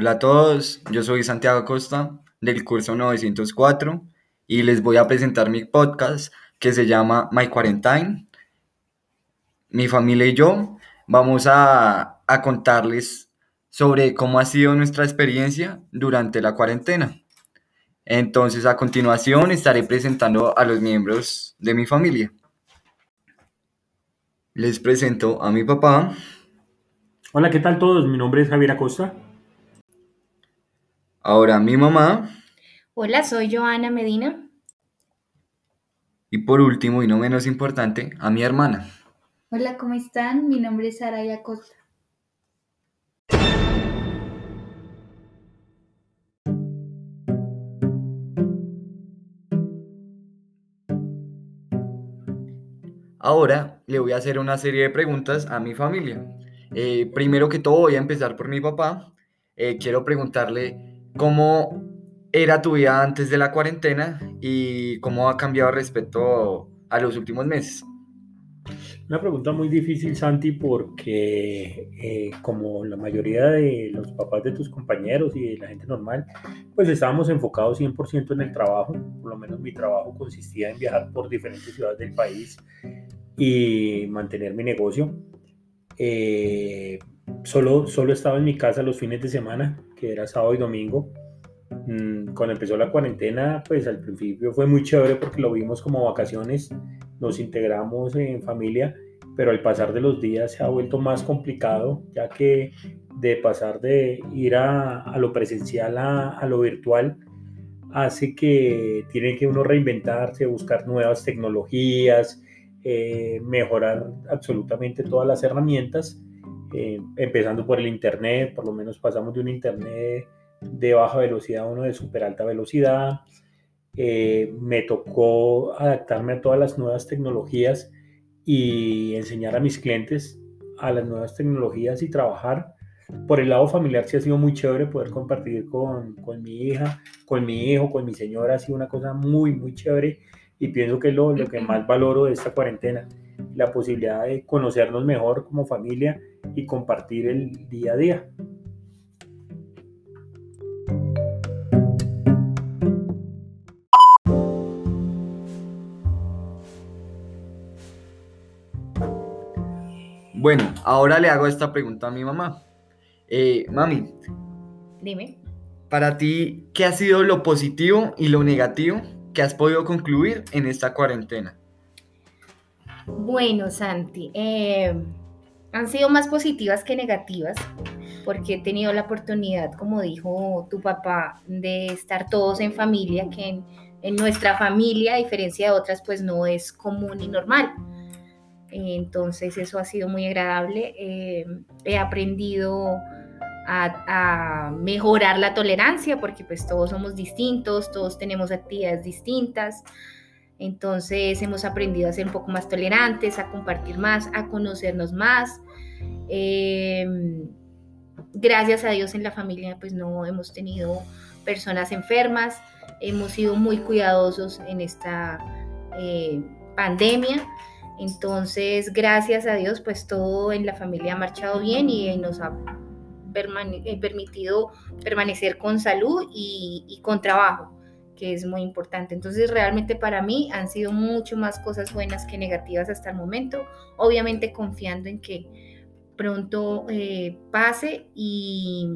Hola a todos, yo soy Santiago Costa del curso 904 y les voy a presentar mi podcast que se llama My Quarantine. Mi familia y yo vamos a, a contarles sobre cómo ha sido nuestra experiencia durante la cuarentena. Entonces a continuación estaré presentando a los miembros de mi familia. Les presento a mi papá, Hola, ¿qué tal todos? Mi nombre es Javier Acosta. Ahora a mi mamá Hola, soy Joana Medina. y por último y no menos importante a mi hermana. Hola, ¿cómo están? Mi nombre es Saraya Costa. Ahora le voy a hacer una serie de preguntas a mi familia. Eh, primero que todo voy a empezar por mi papá. Eh, quiero preguntarle cómo era tu vida antes de la cuarentena y cómo ha cambiado respecto a los últimos meses. Una pregunta muy difícil, Santi, porque eh, como la mayoría de los papás de tus compañeros y de la gente normal, pues estábamos enfocados 100% en el trabajo. Por lo menos mi trabajo consistía en viajar por diferentes ciudades del país y mantener mi negocio. Eh, solo, solo estaba en mi casa los fines de semana, que era sábado y domingo. Mm, Cuando empezó la cuarentena, pues al principio fue muy chévere porque lo vimos como vacaciones, nos integramos en familia, pero al pasar de los días se ha vuelto más complicado, ya que de pasar de ir a, a lo presencial a, a lo virtual, hace que tiene que uno reinventarse, buscar nuevas tecnologías, eh, mejorar absolutamente todas las herramientas, eh, empezando por el Internet, por lo menos pasamos de un Internet de baja velocidad a uno de super alta velocidad. Eh, me tocó adaptarme a todas las nuevas tecnologías y enseñar a mis clientes a las nuevas tecnologías y trabajar. Por el lado familiar sí ha sido muy chévere poder compartir con, con mi hija, con mi hijo, con mi señora, ha sido una cosa muy, muy chévere y pienso que es lo, lo que más valoro de esta cuarentena, la posibilidad de conocernos mejor como familia y compartir el día a día. Bueno, ahora le hago esta pregunta a mi mamá. Eh, mami, Dime. para ti, ¿qué ha sido lo positivo y lo negativo que has podido concluir en esta cuarentena? Bueno, Santi, eh, han sido más positivas que negativas porque he tenido la oportunidad, como dijo tu papá, de estar todos en familia, que en, nuestra familia, a diferencia de otras, pues no es común y normal. Entonces eso ha sido muy agradable. Eh, he aprendido a, a mejorar la tolerancia porque pues todos somos distintos, todos tenemos actividades distintas. Entonces hemos aprendido a ser un poco más tolerantes, a compartir más, a conocernos más. Eh, gracias a Dios en la familia pues no hemos tenido personas enfermas, hemos sido muy cuidadosos en esta eh, pandemia. Entonces, gracias a Dios, pues todo en la familia ha marchado bien y nos ha eh, permitido permanecer con salud y con trabajo que es muy importante. Entonces, realmente para mí han sido mucho más cosas buenas que negativas hasta el momento, obviamente confiando en que pronto eh, pase y,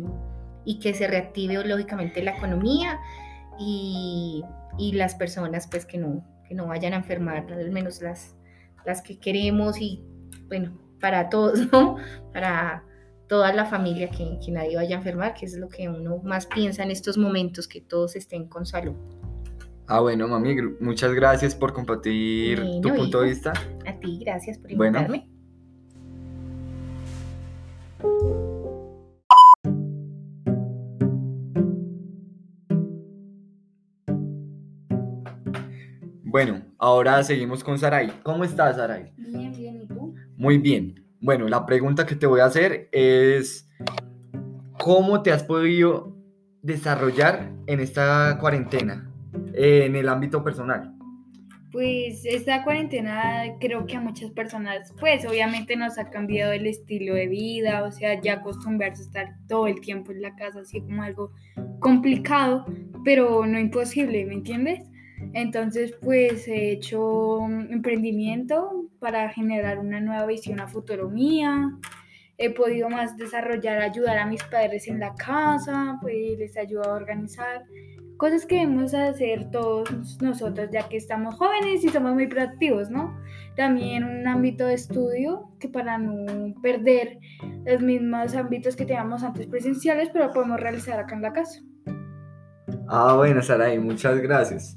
y que se reactive lógicamente la economía y, y las personas pues que no, que no vayan a enfermar, al menos las, las que queremos y bueno, para todos, ¿no? Para toda la familia que, que nadie vaya a enfermar, que es lo que uno más piensa en estos momentos, que todos estén con salud. Ah, bueno, mami, muchas gracias por compartir tu Bueno, punto de vista. A ti, gracias por Bueno. invitarme. Bueno, ahora seguimos con Saray. ¿Cómo estás, Saray? Bien, bien, ¿y tú? Muy bien. Bueno, la pregunta que te voy a hacer es, ¿cómo te has podido desarrollar en esta cuarentena, en el ámbito personal? Pues esta cuarentena creo que a muchas personas, pues obviamente nos ha cambiado el estilo de vida, o sea, ya acostumbrarse a estar todo el tiempo en la casa, así como algo complicado, pero no imposible, ¿me entiendes? Entonces, pues he hecho emprendimiento para generar una nueva visión a futuro mía. He podido más desarrollar, ayudar a mis padres en la casa, pues les ayudo a organizar cosas que debemos hacer todos nosotros ya que estamos jóvenes y somos muy proactivos, ¿no? También un ámbito de estudio que para no perder los mismos ámbitos que teníamos antes presenciales, pero podemos realizar acá en la casa. Ah, bueno, Saray, muchas gracias.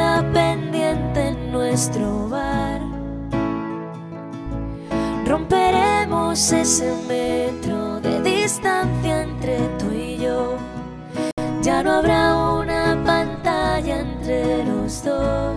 nuestro bar. Romperemos ese metro de distancia entre tú y yo. Ya no habrá una pantalla entre los dos.